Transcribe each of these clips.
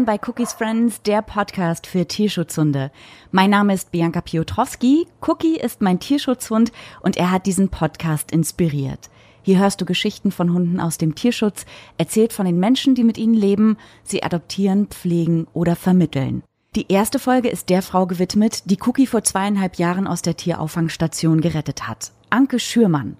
willkommen bei Cookies Friends, der Podcast für Tierschutzhunde. Mein Name ist Bianca Piotrowski. Cookie ist mein Tierschutzhund und er hat diesen Podcast inspiriert. Hier hörst du Geschichten von Hunden aus dem Tierschutz, erzählt von den Menschen, die mit ihnen leben, sie adoptieren, pflegen oder vermitteln. Die erste Folge ist der Frau gewidmet, die Cookie vor zweieinhalb Jahren aus der Tierauffangstation gerettet hat. Anke Schürmann.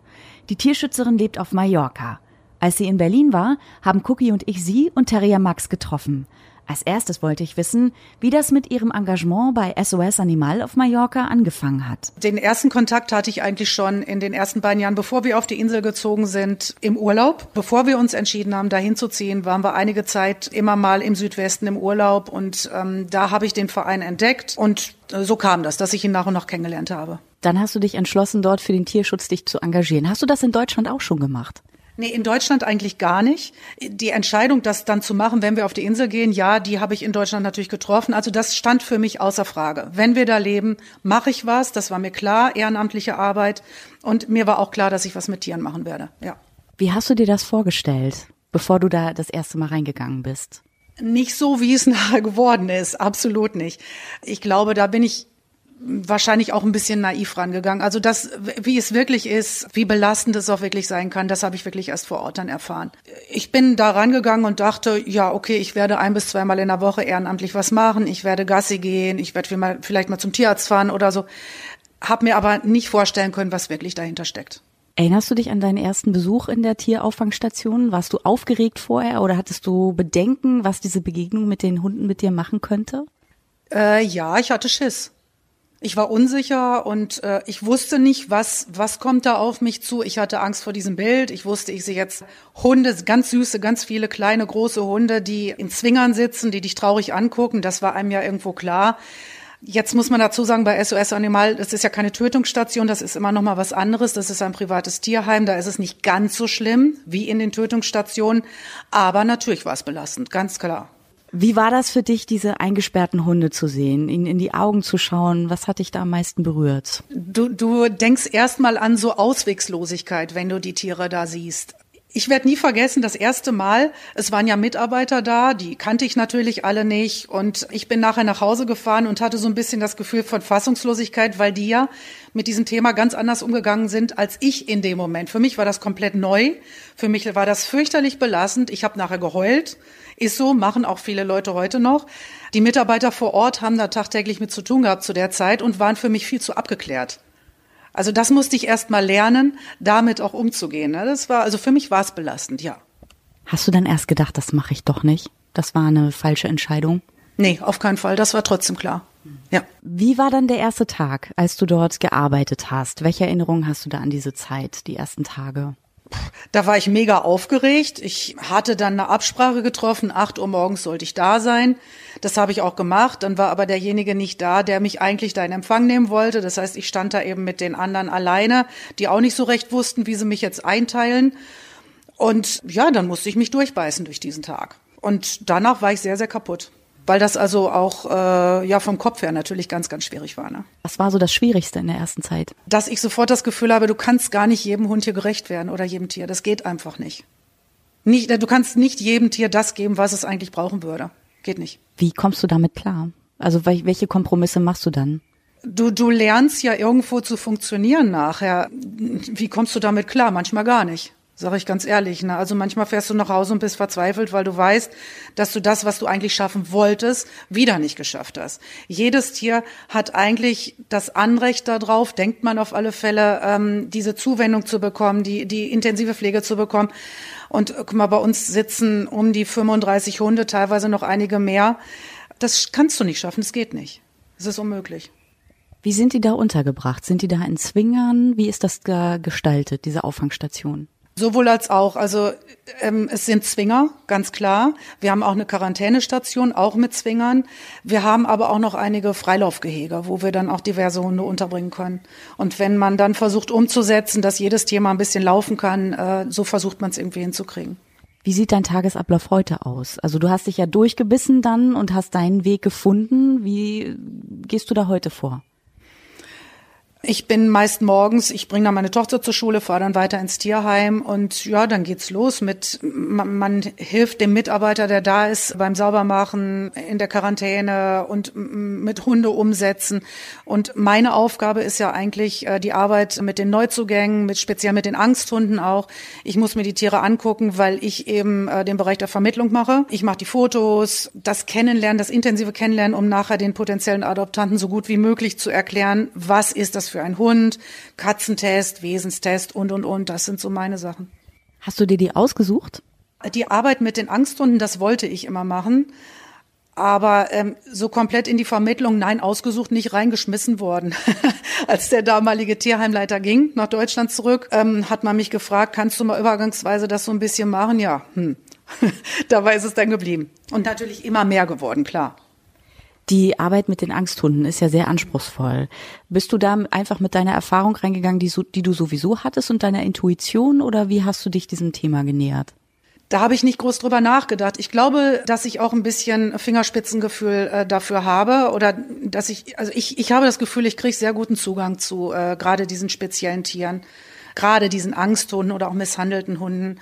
Die Tierschützerin lebt auf Mallorca. Als sie in Berlin war, haben Cookie und ich sie und Terrier Max getroffen. Als erstes wollte ich wissen, wie das mit ihrem Engagement bei SOS Animal auf Mallorca angefangen hat. Den ersten Kontakt hatte ich eigentlich schon in den ersten beiden Jahren, bevor wir auf die Insel gezogen sind, im Urlaub. Bevor wir uns entschieden haben, dahin zu ziehen, waren wir einige Zeit immer mal im Südwesten im Urlaub und ähm, da habe ich den Verein entdeckt und äh, so kam das, dass ich ihn nach und nach kennengelernt habe. Dann hast du dich entschlossen, dort für den Tierschutz dich zu engagieren. Hast du das in Deutschland auch schon gemacht? Nee, in Deutschland eigentlich gar nicht. Die Entscheidung, das dann zu machen, wenn wir auf die Insel gehen, ja, die habe ich in Deutschland natürlich getroffen. Also das stand für mich außer Frage. Wenn wir da leben, mache ich was. Das war mir klar, ehrenamtliche Arbeit. Und mir war auch klar, dass ich was mit Tieren machen werde. Ja. Wie hast du dir das vorgestellt, bevor du da das erste Mal reingegangen bist? Nicht so, wie es nachher geworden ist. Absolut nicht. Ich glaube, da bin ich wahrscheinlich auch ein bisschen naiv rangegangen. Also das, wie es wirklich ist, wie belastend es auch wirklich sein kann, das habe ich wirklich erst vor Ort dann erfahren. Ich bin da rangegangen und dachte, ja, okay, ich werde ein bis zweimal in der Woche ehrenamtlich was machen, ich werde Gassi gehen, ich werde vielleicht mal zum Tierarzt fahren oder so. Hab mir aber nicht vorstellen können, was wirklich dahinter steckt. Erinnerst du dich an deinen ersten Besuch in der Tierauffangstation? Warst du aufgeregt vorher oder hattest du Bedenken, was diese Begegnung mit den Hunden mit dir machen könnte? Äh, ja, ich hatte Schiss. Ich war unsicher und äh, ich wusste nicht, was, was kommt da auf mich zu. Ich hatte Angst vor diesem Bild. Ich wusste, ich sehe jetzt Hunde, ganz süße, ganz viele kleine, große Hunde, die in Zwingern sitzen, die dich traurig angucken. Das war einem ja irgendwo klar. Jetzt muss man dazu sagen, bei SOS Animal, das ist ja keine Tötungsstation, das ist immer noch mal was anderes. Das ist ein privates Tierheim, da ist es nicht ganz so schlimm wie in den Tötungsstationen. Aber natürlich war es belastend, ganz klar. Wie war das für dich, diese eingesperrten Hunde zu sehen, ihnen in die Augen zu schauen? Was hat dich da am meisten berührt? Du, du denkst erstmal an so Auswegslosigkeit, wenn du die Tiere da siehst. Ich werde nie vergessen, das erste Mal, es waren ja Mitarbeiter da, die kannte ich natürlich alle nicht. Und ich bin nachher nach Hause gefahren und hatte so ein bisschen das Gefühl von Fassungslosigkeit, weil die ja mit diesem Thema ganz anders umgegangen sind als ich in dem Moment. Für mich war das komplett neu. Für mich war das fürchterlich belastend. Ich habe nachher geheult. Ist so, machen auch viele Leute heute noch. Die Mitarbeiter vor Ort haben da tagtäglich mit zu tun gehabt zu der Zeit und waren für mich viel zu abgeklärt. Also das musste ich erst mal lernen, damit auch umzugehen. Ne? Das war, also für mich war es belastend, ja. Hast du dann erst gedacht, das mache ich doch nicht? Das war eine falsche Entscheidung? Nee, auf keinen Fall. Das war trotzdem klar. Ja. Wie war dann der erste Tag, als du dort gearbeitet hast? Welche Erinnerungen hast du da an diese Zeit, die ersten Tage? Da war ich mega aufgeregt. Ich hatte dann eine Absprache getroffen. Acht Uhr morgens sollte ich da sein. Das habe ich auch gemacht. Dann war aber derjenige nicht da, der mich eigentlich da in Empfang nehmen wollte. Das heißt, ich stand da eben mit den anderen alleine, die auch nicht so recht wussten, wie sie mich jetzt einteilen. Und ja, dann musste ich mich durchbeißen durch diesen Tag. Und danach war ich sehr, sehr kaputt weil das also auch äh, ja vom Kopf her natürlich ganz, ganz schwierig war. Ne? Was war so das Schwierigste in der ersten Zeit? Dass ich sofort das Gefühl habe, du kannst gar nicht jedem Hund hier gerecht werden oder jedem Tier. Das geht einfach nicht. nicht. Du kannst nicht jedem Tier das geben, was es eigentlich brauchen würde. Geht nicht. Wie kommst du damit klar? Also welche Kompromisse machst du dann? Du, du lernst ja irgendwo zu funktionieren nachher. Wie kommst du damit klar? Manchmal gar nicht. Sag ich ganz ehrlich. Ne? Also manchmal fährst du nach Hause und bist verzweifelt, weil du weißt, dass du das, was du eigentlich schaffen wolltest, wieder nicht geschafft hast. Jedes Tier hat eigentlich das Anrecht darauf, denkt man auf alle Fälle, ähm, diese Zuwendung zu bekommen, die, die intensive Pflege zu bekommen. Und guck mal, bei uns sitzen um die 35 Hunde, teilweise noch einige mehr. Das kannst du nicht schaffen, das geht nicht. Es ist unmöglich. Wie sind die da untergebracht? Sind die da in Zwingern? Wie ist das gestaltet, diese Auffangstation? Sowohl als auch. Also ähm, es sind Zwinger, ganz klar. Wir haben auch eine Quarantänestation, auch mit Zwingern. Wir haben aber auch noch einige Freilaufgehege, wo wir dann auch diverse Hunde unterbringen können. Und wenn man dann versucht umzusetzen, dass jedes Tier mal ein bisschen laufen kann, äh, so versucht man es irgendwie hinzukriegen. Wie sieht dein Tagesablauf heute aus? Also du hast dich ja durchgebissen dann und hast deinen Weg gefunden. Wie gehst du da heute vor? Ich bin meist morgens, ich bringe dann meine Tochter zur Schule, fahre dann weiter ins Tierheim und ja, dann geht's los mit, man, man, hilft dem Mitarbeiter, der da ist, beim Saubermachen, in der Quarantäne und mit Hunde umsetzen. Und meine Aufgabe ist ja eigentlich äh, die Arbeit mit den Neuzugängen, mit speziell mit den Angsthunden auch. Ich muss mir die Tiere angucken, weil ich eben äh, den Bereich der Vermittlung mache. Ich mache die Fotos, das Kennenlernen, das intensive Kennenlernen, um nachher den potenziellen Adoptanten so gut wie möglich zu erklären, was ist das für ein Hund, Katzentest, Wesenstest und, und, und. Das sind so meine Sachen. Hast du dir die ausgesucht? Die Arbeit mit den Angsthunden, das wollte ich immer machen. Aber ähm, so komplett in die Vermittlung, nein, ausgesucht, nicht reingeschmissen worden. Als der damalige Tierheimleiter ging nach Deutschland zurück, ähm, hat man mich gefragt, kannst du mal übergangsweise das so ein bisschen machen? Ja, hm. dabei ist es dann geblieben. Und natürlich immer mehr geworden, klar. Die Arbeit mit den Angsthunden ist ja sehr anspruchsvoll. Bist du da einfach mit deiner Erfahrung reingegangen, die, die du sowieso hattest und deiner Intuition oder wie hast du dich diesem Thema genähert? Da habe ich nicht groß drüber nachgedacht. Ich glaube, dass ich auch ein bisschen Fingerspitzengefühl äh, dafür habe oder dass ich, also ich, ich habe das Gefühl, ich kriege sehr guten Zugang zu äh, gerade diesen speziellen Tieren, gerade diesen Angsthunden oder auch misshandelten Hunden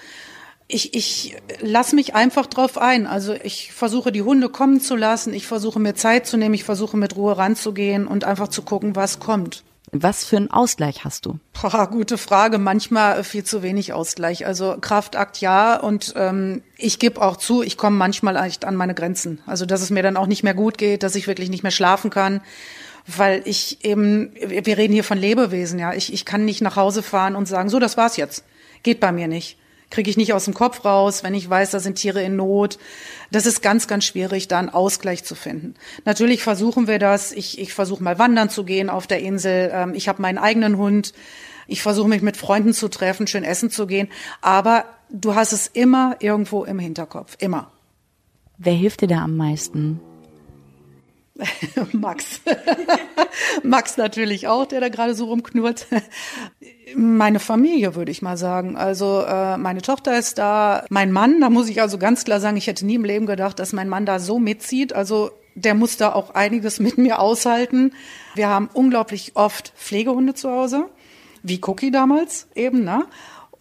ich, ich lasse mich einfach drauf ein. Also ich versuche die Hunde kommen zu lassen, ich versuche mir Zeit zu nehmen, ich versuche mit Ruhe ranzugehen und einfach zu gucken, was kommt. Was für einen Ausgleich hast du? Boah, gute Frage. Manchmal viel zu wenig Ausgleich. Also Kraftakt ja und ähm, ich gebe auch zu, ich komme manchmal echt an meine Grenzen. Also dass es mir dann auch nicht mehr gut geht, dass ich wirklich nicht mehr schlafen kann weil ich eben, wir reden hier von Lebewesen, ja. Ich, ich kann nicht nach Hause fahren und sagen, so, das war's jetzt. Geht bei mir nicht kriege ich nicht aus dem Kopf raus, wenn ich weiß, da sind Tiere in Not. Das ist ganz, ganz schwierig, da einen Ausgleich zu finden. Natürlich versuchen wir das. Ich, ich versuche mal wandern zu gehen auf der Insel. Ähm, ich habe meinen eigenen Hund. Ich versuche mich mit Freunden zu treffen, schön essen zu gehen. Aber du hast es immer irgendwo im Hinterkopf. Immer. Wer hilft dir da am meisten? Max. Max natürlich auch, der da gerade so rumknurrt. Meine Familie, würde ich mal sagen. Also äh, meine Tochter ist da, mein Mann, da muss ich also ganz klar sagen, ich hätte nie im Leben gedacht, dass mein Mann da so mitzieht. Also der muss da auch einiges mit mir aushalten. Wir haben unglaublich oft Pflegehunde zu Hause, wie Cookie damals eben, ne?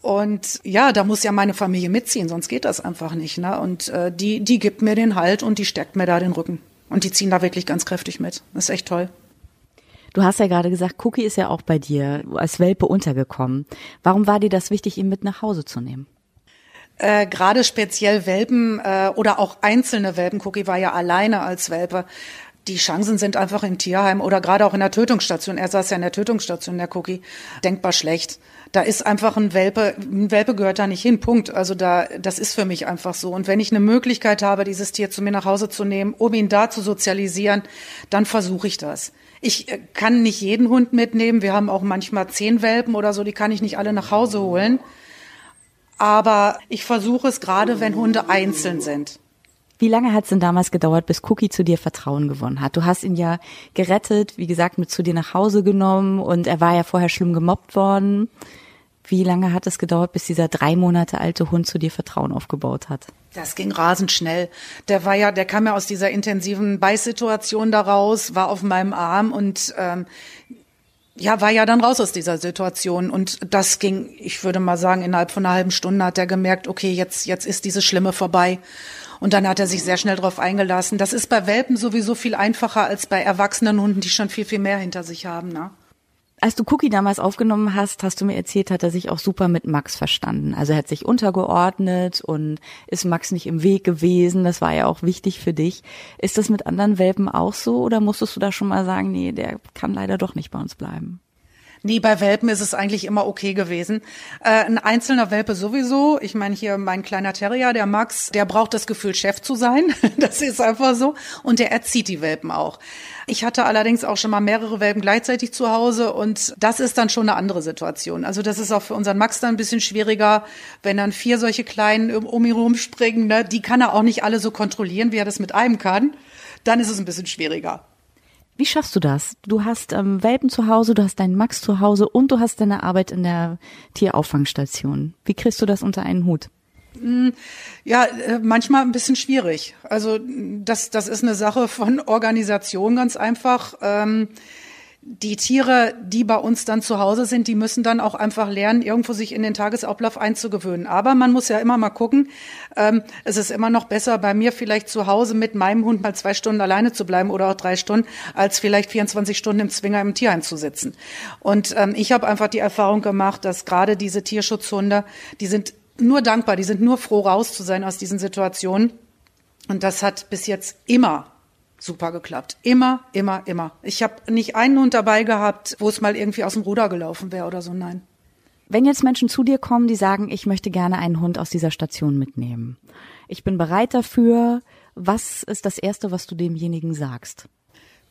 Und ja, da muss ja meine Familie mitziehen, sonst geht das einfach nicht. Ne? Und äh, die, die gibt mir den Halt und die stärkt mir da den Rücken. Und die ziehen da wirklich ganz kräftig mit. Das ist echt toll. Du hast ja gerade gesagt, Cookie ist ja auch bei dir als Welpe untergekommen. Warum war dir das wichtig, ihn mit nach Hause zu nehmen? Äh, gerade speziell Welpen äh, oder auch einzelne Welpen, Cookie war ja alleine als Welpe. Die Chancen sind einfach im Tierheim oder gerade auch in der Tötungsstation. Er saß ja in der Tötungsstation, der Cookie, denkbar schlecht. Da ist einfach ein Welpe, ein Welpe gehört da nicht hin, Punkt. Also da, das ist für mich einfach so. Und wenn ich eine Möglichkeit habe, dieses Tier zu mir nach Hause zu nehmen, um ihn da zu sozialisieren, dann versuche ich das. Ich äh, kann nicht jeden Hund mitnehmen. Wir haben auch manchmal zehn Welpen oder so, die kann ich nicht alle nach Hause holen. Aber ich versuche es gerade, wenn Hunde einzeln sind. Wie lange hat es denn damals gedauert, bis Cookie zu dir Vertrauen gewonnen hat? Du hast ihn ja gerettet, wie gesagt, mit zu dir nach Hause genommen und er war ja vorher schlimm gemobbt worden. Wie lange hat es gedauert, bis dieser drei Monate alte Hund zu dir Vertrauen aufgebaut hat? Das ging rasend schnell. Der war ja, der kam ja aus dieser intensiven Beißsituation daraus, war auf meinem Arm und ähm, ja, war ja dann raus aus dieser Situation. Und das ging, ich würde mal sagen, innerhalb von einer halben Stunde hat er gemerkt, okay, jetzt, jetzt ist dieses Schlimme vorbei. Und dann hat er sich sehr schnell darauf eingelassen. Das ist bei Welpen sowieso viel einfacher als bei erwachsenen Hunden, die schon viel, viel mehr hinter sich haben. Ne? Als du Cookie damals aufgenommen hast, hast du mir erzählt, hat er sich auch super mit Max verstanden. Also er hat sich untergeordnet und ist Max nicht im Weg gewesen. Das war ja auch wichtig für dich. Ist das mit anderen Welpen auch so oder musstest du da schon mal sagen, nee, der kann leider doch nicht bei uns bleiben? Nee, bei Welpen ist es eigentlich immer okay gewesen. Äh, ein einzelner Welpe sowieso. Ich meine, hier mein kleiner Terrier, der Max, der braucht das Gefühl, Chef zu sein. das ist einfach so. Und der erzieht die Welpen auch. Ich hatte allerdings auch schon mal mehrere Welpen gleichzeitig zu Hause und das ist dann schon eine andere Situation. Also das ist auch für unseren Max dann ein bisschen schwieriger, wenn dann vier solche Kleinen um ihn rumspringen. Ne? Die kann er auch nicht alle so kontrollieren, wie er das mit einem kann. Dann ist es ein bisschen schwieriger. Wie schaffst du das? Du hast ähm, Welpen zu Hause, du hast deinen Max zu Hause und du hast deine Arbeit in der Tierauffangstation. Wie kriegst du das unter einen Hut? Hm, ja, äh, manchmal ein bisschen schwierig. Also das, das ist eine Sache von Organisation ganz einfach. Ähm, die Tiere, die bei uns dann zu Hause sind, die müssen dann auch einfach lernen, irgendwo sich in den Tagesablauf einzugewöhnen. Aber man muss ja immer mal gucken, ähm, es ist immer noch besser, bei mir vielleicht zu Hause mit meinem Hund mal zwei Stunden alleine zu bleiben oder auch drei Stunden, als vielleicht 24 Stunden im Zwinger im Tierheim zu sitzen. Und ähm, ich habe einfach die Erfahrung gemacht, dass gerade diese Tierschutzhunde, die sind nur dankbar, die sind nur froh, raus zu sein aus diesen Situationen. Und das hat bis jetzt immer super geklappt. Immer, immer, immer. Ich habe nicht einen Hund dabei gehabt, wo es mal irgendwie aus dem Ruder gelaufen wäre oder so, nein. Wenn jetzt Menschen zu dir kommen, die sagen, ich möchte gerne einen Hund aus dieser Station mitnehmen. Ich bin bereit dafür. Was ist das Erste, was du demjenigen sagst?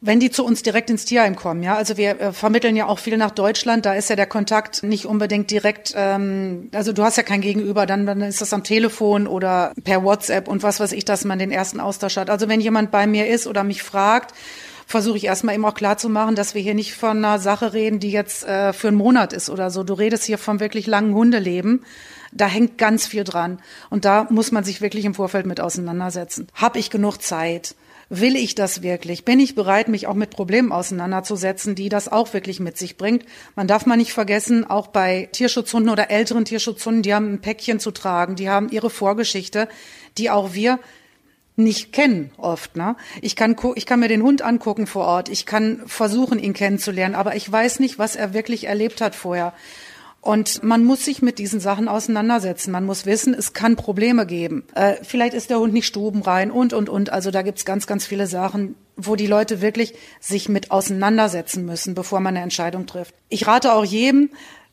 Wenn die zu uns direkt ins Tierheim kommen, ja, also wir äh, vermitteln ja auch viel nach Deutschland, da ist ja der Kontakt nicht unbedingt direkt, ähm, also du hast ja kein Gegenüber, dann, dann ist das am Telefon oder per WhatsApp und was weiß ich, dass man den ersten Austausch hat. Also wenn jemand bei mir ist oder mich fragt, versuche ich erstmal eben auch klar zu machen, dass wir hier nicht von einer Sache reden, die jetzt äh, für einen Monat ist oder so. Du redest hier vom wirklich langen Hundeleben. Da hängt ganz viel dran. Und da muss man sich wirklich im Vorfeld mit auseinandersetzen. Hab ich genug Zeit? Will ich das wirklich? Bin ich bereit, mich auch mit Problemen auseinanderzusetzen, die das auch wirklich mit sich bringt? Man darf mal nicht vergessen, auch bei Tierschutzhunden oder älteren Tierschutzhunden, die haben ein Päckchen zu tragen, die haben ihre Vorgeschichte, die auch wir nicht kennen oft. Ne? Ich kann ich kann mir den Hund angucken vor Ort, ich kann versuchen ihn kennenzulernen, aber ich weiß nicht, was er wirklich erlebt hat vorher. Und man muss sich mit diesen Sachen auseinandersetzen. Man muss wissen, es kann Probleme geben. Äh, vielleicht ist der Hund nicht stubenrein und, und, und. Also da gibt's ganz, ganz viele Sachen, wo die Leute wirklich sich mit auseinandersetzen müssen, bevor man eine Entscheidung trifft. Ich rate auch jedem,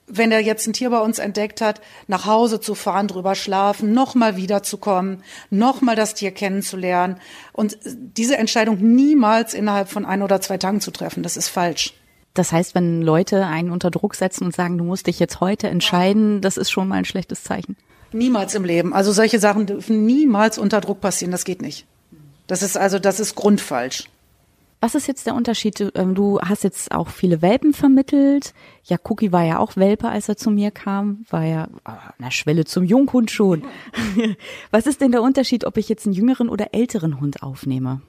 wenn er jetzt ein Tier bei uns entdeckt hat, nach Hause zu fahren, drüber schlafen, nochmal wiederzukommen, nochmal das Tier kennenzulernen und diese Entscheidung niemals innerhalb von ein oder zwei Tagen zu treffen. Das ist falsch. Das heißt, wenn Leute einen unter Druck setzen und sagen, du musst dich jetzt heute entscheiden, das ist schon mal ein schlechtes Zeichen. Niemals im Leben. Also solche Sachen dürfen niemals unter Druck passieren. Das geht nicht. Das ist also, das ist grundfalsch. Was ist jetzt der Unterschied? Du ähm, hast jetzt auch viele Welpen vermittelt. Ja, Cookie war ja auch Welpe, als er zu mir kam. War ja an der Schwelle zum Junghund schon. Was ist denn der Unterschied, ob ich jetzt einen jüngeren oder älteren Hund aufnehme?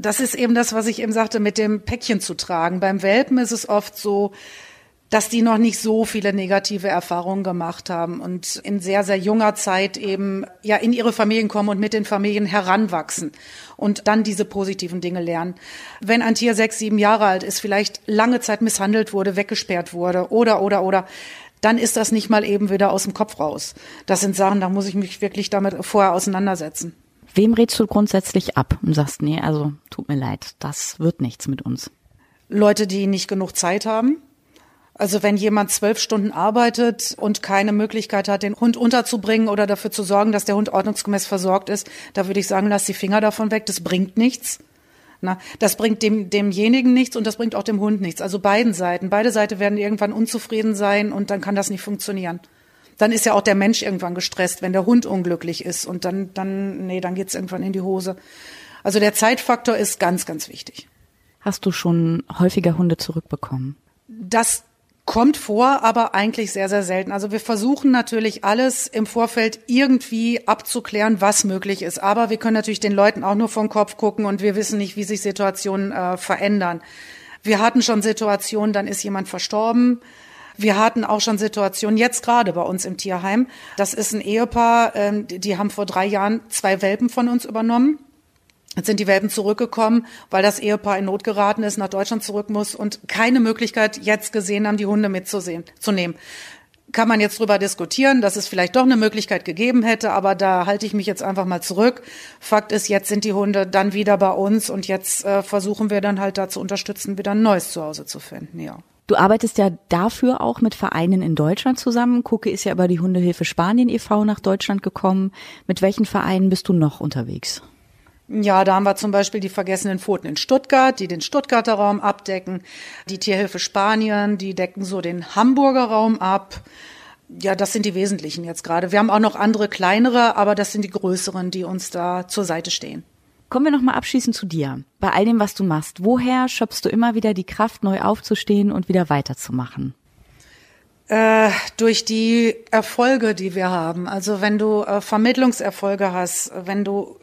Das ist eben das, was ich eben sagte, mit dem Päckchen zu tragen. Beim Welpen ist es oft so, dass die noch nicht so viele negative Erfahrungen gemacht haben und in sehr, sehr junger Zeit eben ja in ihre Familien kommen und mit den Familien heranwachsen und dann diese positiven Dinge lernen. Wenn ein Tier sechs, sieben Jahre alt ist, vielleicht lange Zeit misshandelt wurde, weggesperrt wurde oder, oder, oder, dann ist das nicht mal eben wieder aus dem Kopf raus. Das sind Sachen, da muss ich mich wirklich damit vorher auseinandersetzen. Wem rätst du grundsätzlich ab und sagst, nee, also tut mir leid, das wird nichts mit uns? Leute, die nicht genug Zeit haben. Also wenn jemand zwölf Stunden arbeitet und keine Möglichkeit hat, den Hund unterzubringen oder dafür zu sorgen, dass der Hund ordnungsgemäß versorgt ist, da würde ich sagen, lass die Finger davon weg. Das bringt nichts. Na, das bringt dem, demjenigen nichts und das bringt auch dem Hund nichts. Also beiden Seiten. Beide Seiten werden irgendwann unzufrieden sein und dann kann das nicht funktionieren dann ist ja auch der Mensch irgendwann gestresst, wenn der Hund unglücklich ist und dann, dann, nee, dann geht's irgendwann in die Hose. Also der Zeitfaktor ist ganz, ganz wichtig. Hast du schon häufiger Hunde zurückbekommen? Das kommt vor, aber eigentlich sehr, sehr selten. Also wir versuchen natürlich alles im Vorfeld irgendwie abzuklären, was möglich ist. Aber wir können natürlich den Leuten auch nur vom Kopf gucken und wir wissen nicht, wie sich Situationen äh, verändern. Wir hatten schon Situationen, dann ist jemand verstorben wir hatten auch schon Situationen, jetzt gerade bei uns im Tierheim. Das ist ein Ehepaar, ähm, die haben vor drei Jahren zwei Welpen von uns übernommen. Jetzt sind die Welpen zurückgekommen, weil das Ehepaar in Not geraten ist, nach Deutschland zurück muss und keine Möglichkeit jetzt gesehen haben, die Hunde mitzusehen, zu nehmen. Kann man jetzt drüber diskutieren, dass es vielleicht doch eine Möglichkeit gegeben hätte, aber da halte ich mich jetzt einfach mal zurück. Fakt ist, jetzt sind die Hunde dann wieder bei uns und jetzt äh, versuchen wir dann halt da zu unterstützen, wieder ein neues Zuhause zu finden, ja. Du arbeitest ja dafür auch mit Vereinen in Deutschland zusammen. Kucke ist ja über die Hundehilfe Spanien e.V. nach Deutschland gekommen. Mit welchen Vereinen bist du noch unterwegs? Ja, da haben wir zum Beispiel die Vergessenen Pfoten in Stuttgart, die den Stuttgarter Raum abdecken. Die Tierhilfe Spanien, die decken so den Hamburger Raum ab. Ja, das sind die wesentlichen jetzt gerade. Wir haben auch noch andere kleinere, aber das sind die größeren, die uns da zur Seite stehen. Kommen wir nochmal abschließend zu dir. Bei all dem, was du machst, woher schöpfst du immer wieder die Kraft, neu aufzustehen und wieder weiterzumachen? Äh, durch die Erfolge, die wir haben. Also wenn du äh, Vermittlungserfolge hast, wenn du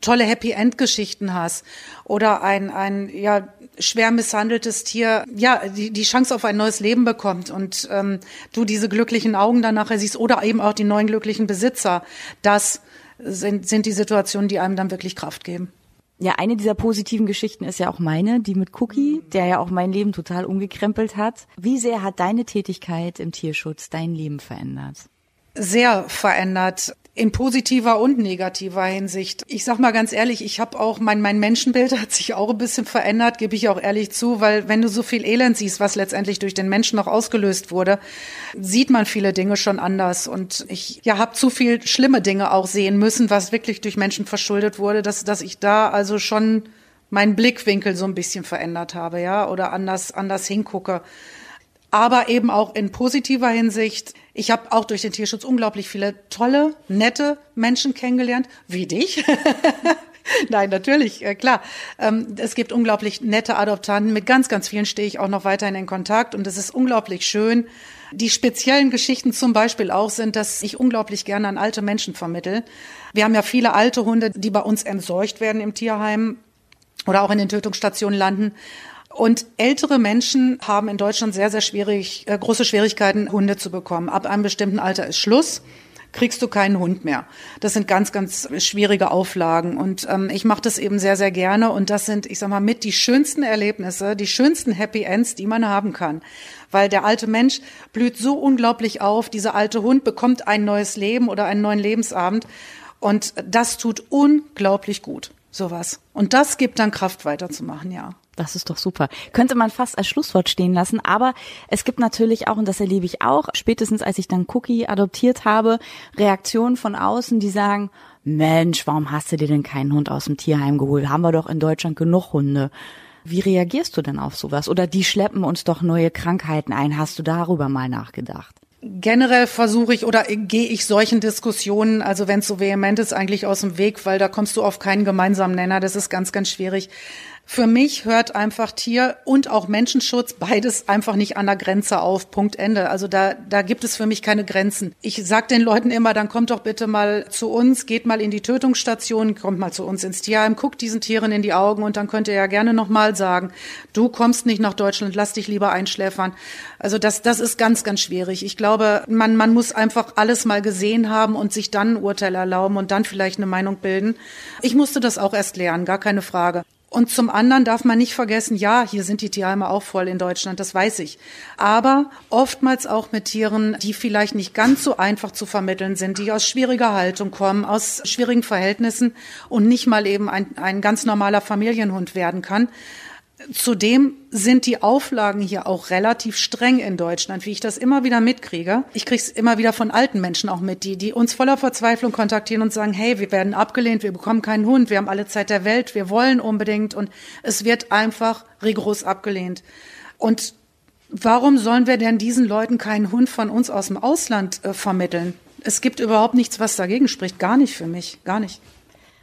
tolle Happy End Geschichten hast oder ein ein ja schwer misshandeltes Tier ja die, die Chance auf ein neues Leben bekommt und ähm, du diese glücklichen Augen dann nachher siehst oder eben auch die neuen glücklichen Besitzer, das sind, sind die Situationen, die einem dann wirklich Kraft geben. Ja, eine dieser positiven Geschichten ist ja auch meine, die mit Cookie, der ja auch mein Leben total umgekrempelt hat. Wie sehr hat deine Tätigkeit im Tierschutz dein Leben verändert? Sehr verändert in positiver und negativer Hinsicht. Ich sag mal ganz ehrlich, ich habe auch mein mein Menschenbild hat sich auch ein bisschen verändert, gebe ich auch ehrlich zu, weil wenn du so viel Elend siehst, was letztendlich durch den Menschen noch ausgelöst wurde, sieht man viele Dinge schon anders und ich ja habe zu viel schlimme Dinge auch sehen müssen, was wirklich durch Menschen verschuldet wurde, dass dass ich da also schon meinen Blickwinkel so ein bisschen verändert habe, ja, oder anders anders hingucke aber eben auch in positiver Hinsicht. Ich habe auch durch den Tierschutz unglaublich viele tolle, nette Menschen kennengelernt, wie dich. Nein, natürlich, äh, klar. Ähm, es gibt unglaublich nette Adoptanten. Mit ganz, ganz vielen stehe ich auch noch weiterhin in Kontakt und es ist unglaublich schön. Die speziellen Geschichten zum Beispiel auch sind, dass ich unglaublich gerne an alte Menschen vermittel. Wir haben ja viele alte Hunde, die bei uns entsorgt werden im Tierheim oder auch in den Tötungsstationen landen. Und ältere Menschen haben in Deutschland sehr, sehr schwierig, äh, große Schwierigkeiten, Hunde zu bekommen. Ab einem bestimmten Alter ist Schluss kriegst du keinen Hund mehr. Das sind ganz, ganz schwierige Auflagen. Und ähm, ich mache das eben sehr, sehr gerne. Und das sind, ich sag mal, mit die schönsten Erlebnisse, die schönsten Happy Ends, die man haben kann. Weil der alte Mensch blüht so unglaublich auf. Dieser alte Hund bekommt ein neues Leben oder einen neuen Lebensabend. Und das tut unglaublich gut, sowas. Und das gibt dann Kraft weiterzumachen, ja. Das ist doch super. Könnte man fast als Schlusswort stehen lassen, aber es gibt natürlich auch, und das erlebe ich auch, spätestens als ich dann Cookie adoptiert habe, Reaktionen von außen, die sagen, Mensch, warum hast du dir denn keinen Hund aus dem Tierheim geholt? Haben wir doch in Deutschland genug Hunde. Wie reagierst du denn auf sowas? Oder die schleppen uns doch neue Krankheiten ein. Hast du darüber mal nachgedacht? Generell versuche ich oder gehe ich solchen Diskussionen, also wenn es so vehement ist, eigentlich aus dem Weg, weil da kommst du auf keinen gemeinsamen Nenner. Das ist ganz, ganz schwierig. Für mich hört einfach Tier und auch Menschenschutz beides einfach nicht an der Grenze auf. Punkt Ende. Also da, da gibt es für mich keine Grenzen. Ich sag den Leuten immer, dann kommt doch bitte mal zu uns, geht mal in die Tötungsstation, kommt mal zu uns ins Tierheim, guckt diesen Tieren in die Augen und dann könnt ihr ja gerne nochmal sagen, du kommst nicht nach Deutschland, lass dich lieber einschläfern. Also das, das ist ganz, ganz schwierig. Ich glaube, man, man muss einfach alles mal gesehen haben und sich dann ein Urteil erlauben und dann vielleicht eine Meinung bilden. Ich musste das auch erst lernen, gar keine Frage. Und zum anderen darf man nicht vergessen, ja, hier sind die Tierheime auch voll in Deutschland, das weiß ich. Aber oftmals auch mit Tieren, die vielleicht nicht ganz so einfach zu vermitteln sind, die aus schwieriger Haltung kommen, aus schwierigen Verhältnissen und nicht mal eben ein, ein ganz normaler Familienhund werden kann. Zudem sind die Auflagen hier auch relativ streng in Deutschland, wie ich das immer wieder mitkriege. Ich kriege es immer wieder von alten Menschen auch mit, die, die uns voller Verzweiflung kontaktieren und sagen, hey, wir werden abgelehnt, wir bekommen keinen Hund, wir haben alle Zeit der Welt, wir wollen unbedingt und es wird einfach rigoros abgelehnt. Und warum sollen wir denn diesen Leuten keinen Hund von uns aus dem Ausland äh, vermitteln? Es gibt überhaupt nichts, was dagegen spricht. Gar nicht für mich. Gar nicht.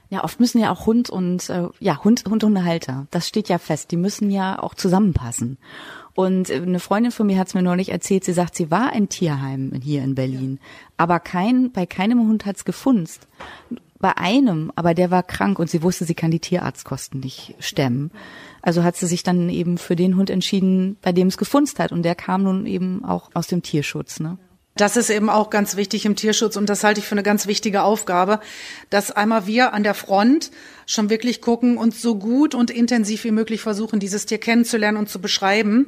Ja, oft müssen ja auch Hund und äh, ja Hund Hund und Halter. Das steht ja fest. Die müssen ja auch zusammenpassen. Und äh, eine Freundin von mir hat es mir neulich erzählt. Sie sagt, sie war ein Tierheim hier in Berlin, ja. aber kein bei keinem Hund hat's gefunzt. Bei einem, aber der war krank und sie wusste, sie kann die Tierarztkosten nicht stemmen. Also hat sie sich dann eben für den Hund entschieden, bei dem es gefunzt hat. Und der kam nun eben auch aus dem Tierschutz. Ne? Das ist eben auch ganz wichtig im Tierschutz und das halte ich für eine ganz wichtige Aufgabe, dass einmal wir an der Front schon wirklich gucken und so gut und intensiv wie möglich versuchen, dieses Tier kennenzulernen und zu beschreiben.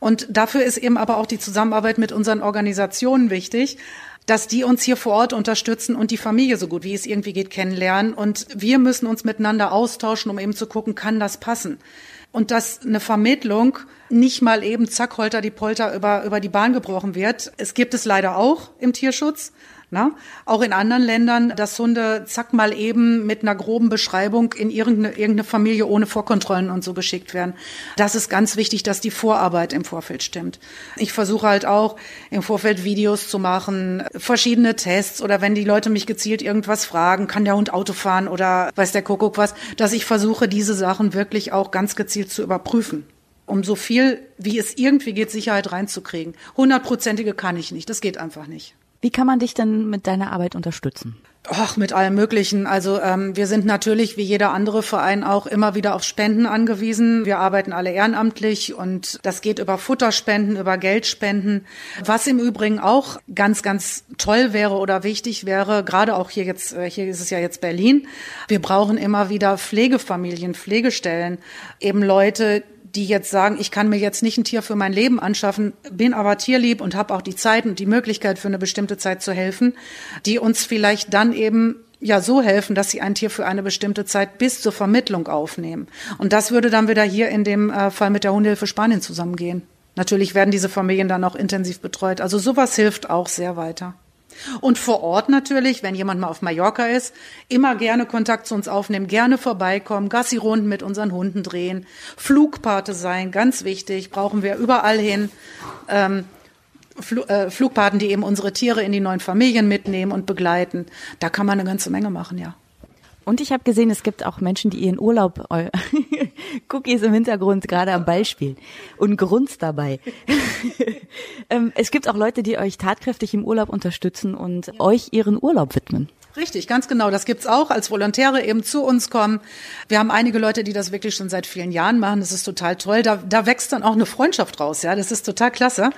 Und dafür ist eben aber auch die Zusammenarbeit mit unseren Organisationen wichtig dass die uns hier vor Ort unterstützen und die Familie so gut wie es irgendwie geht kennenlernen. Und wir müssen uns miteinander austauschen, um eben zu gucken, kann das passen? Und dass eine Vermittlung nicht mal eben zack, holter die Polter über, über die Bahn gebrochen wird. Es gibt es leider auch im Tierschutz. Na? Auch in anderen Ländern, dass Hunde zack mal eben mit einer groben Beschreibung in irgendeine, irgendeine Familie ohne Vorkontrollen und so geschickt werden. Das ist ganz wichtig, dass die Vorarbeit im Vorfeld stimmt. Ich versuche halt auch im Vorfeld Videos zu machen, verschiedene Tests oder wenn die Leute mich gezielt irgendwas fragen, kann der Hund Auto fahren oder weiß der Kuckuck was, dass ich versuche, diese Sachen wirklich auch ganz gezielt zu überprüfen um so viel, wie es irgendwie geht, Sicherheit reinzukriegen. Hundertprozentige kann ich nicht. Das geht einfach nicht. Wie kann man dich denn mit deiner Arbeit unterstützen? Ach, mit allem Möglichen. Also ähm, wir sind natürlich wie jeder andere Verein auch immer wieder auf Spenden angewiesen. Wir arbeiten alle ehrenamtlich und das geht über Futterspenden, über Geldspenden. Was im Übrigen auch ganz, ganz toll wäre oder wichtig wäre, gerade auch hier jetzt, äh, hier ist es ja jetzt Berlin. Wir brauchen immer wieder Pflegefamilien, Pflegestellen, eben Leute, die jetzt sagen, ich kann mir jetzt nicht ein Tier für mein Leben anschaffen, bin aber tierlieb und habe auch die Zeit und die Möglichkeit für eine bestimmte Zeit zu helfen, die uns vielleicht dann eben ja so helfen, dass sie ein Tier für eine bestimmte Zeit bis zur Vermittlung aufnehmen. Und das würde dann wieder hier in dem äh, Fall mit der Hundehilfe Spanien zusammengehen. Natürlich werden diese Familien dann auch intensiv betreut. Also sowas hilft auch sehr weiter. Und vor Ort natürlich, wenn jemand mal auf Mallorca ist, immer gerne Kontakt zu uns aufnehmen, gerne vorbeikommen, Gassi-Runden mit unseren Hunden drehen, Flugpate sein, ganz wichtig, brauchen wir überall hin. Ähm, Fl äh, Flugpaten, die eben unsere Tiere in die neuen Familien mitnehmen und begleiten. Da kann man eine ganze Menge machen, ja. Und ich habe gesehen, es gibt auch Menschen, die ihren Urlaub, Cookies im Hintergrund gerade am Ball spielen und grunzt dabei. Ähm, es gibt auch Leute, die euch tatkräftig im Urlaub unterstützen und euch ihren Urlaub widmen. Richtig, ganz genau. Das gibt's auch, als Volontäre eben zu uns kommen. Wir haben einige Leute, die das wirklich schon seit vielen Jahren machen. Das ist total toll. Da, da wächst dann auch eine Freundschaft raus. Ja, das ist total klasse.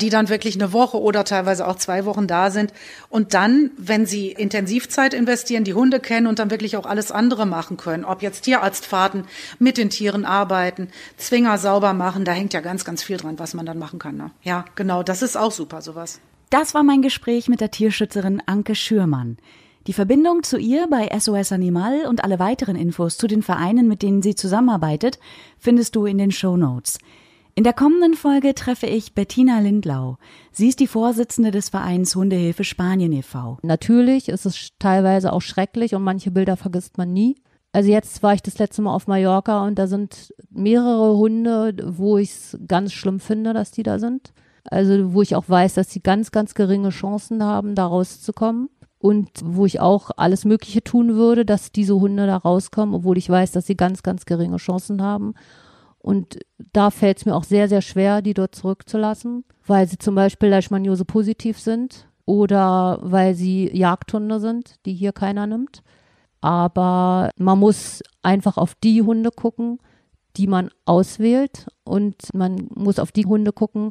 Die dann wirklich eine Woche oder teilweise auch zwei Wochen da sind. Und dann, wenn sie Intensivzeit investieren, die Hunde kennen und dann wirklich auch alles andere machen können. Ob jetzt Tierarztfahrten, mit den Tieren arbeiten, Zwinger sauber machen. Da hängt ja ganz, ganz viel dran, was man dann machen kann. Ne? Ja, genau. Das ist auch super, sowas. Das war mein Gespräch mit der Tierschützerin Anke Schürmann. Die Verbindung zu ihr bei SOS Animal und alle weiteren Infos zu den Vereinen, mit denen sie zusammenarbeitet, findest du in den Show Notes. In der kommenden Folge treffe ich Bettina Lindlau. Sie ist die Vorsitzende des Vereins Hundehilfe Spanien e.V. Natürlich ist es teilweise auch schrecklich und manche Bilder vergisst man nie. Also jetzt war ich das letzte Mal auf Mallorca und da sind mehrere Hunde, wo ich es ganz schlimm finde, dass die da sind. Also wo ich auch weiß, dass sie ganz, ganz geringe Chancen haben, da rauszukommen und wo ich auch alles Mögliche tun würde, dass diese Hunde da rauskommen, obwohl ich weiß, dass sie ganz, ganz geringe Chancen haben. Und da fällt es mir auch sehr, sehr schwer, die dort zurückzulassen, weil sie zum Beispiel Leishmaniose positiv sind oder weil sie Jagdhunde sind, die hier keiner nimmt. Aber man muss einfach auf die Hunde gucken, die man auswählt und man muss auf die Hunde gucken,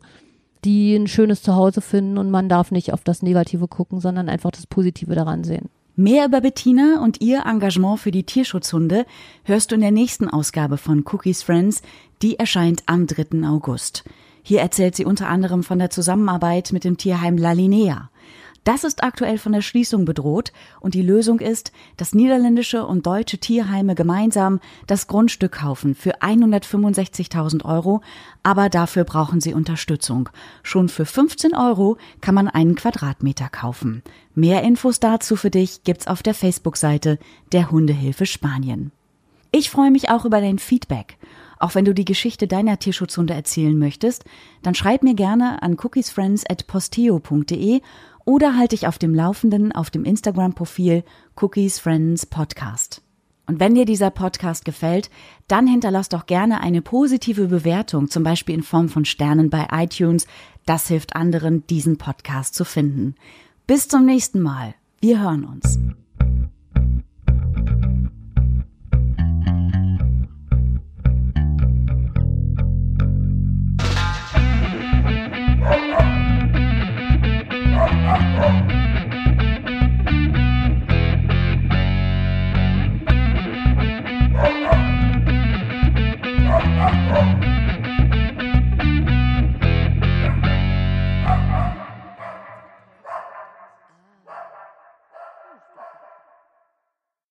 die ein schönes Zuhause finden und man darf nicht auf das Negative gucken, sondern einfach das Positive daran sehen. Mehr über Bettina und ihr Engagement für die Tierschutzhunde hörst du in der nächsten Ausgabe von Cookies Friends, die erscheint am 3. August. Hier erzählt sie unter anderem von der Zusammenarbeit mit dem Tierheim La Linea. Das ist aktuell von der Schließung bedroht und die Lösung ist, dass niederländische und deutsche Tierheime gemeinsam das Grundstück kaufen für 165.000 Euro, aber dafür brauchen sie Unterstützung. Schon für 15 Euro kann man einen Quadratmeter kaufen. Mehr Infos dazu für dich gibt's auf der Facebook-Seite der Hundehilfe Spanien. Ich freue mich auch über dein Feedback. Auch wenn du die Geschichte deiner Tierschutzhunde erzählen möchtest, dann schreib mir gerne an cookiesfriends@posteo.de oder halte dich auf dem Laufenden auf dem Instagram-Profil Cookies Friends Podcast. Und wenn dir dieser Podcast gefällt, dann hinterlass doch gerne eine positive Bewertung, zum Beispiel in Form von Sternen bei iTunes. Das hilft anderen, diesen Podcast zu finden. Bis zum nächsten Mal. Wir hören uns.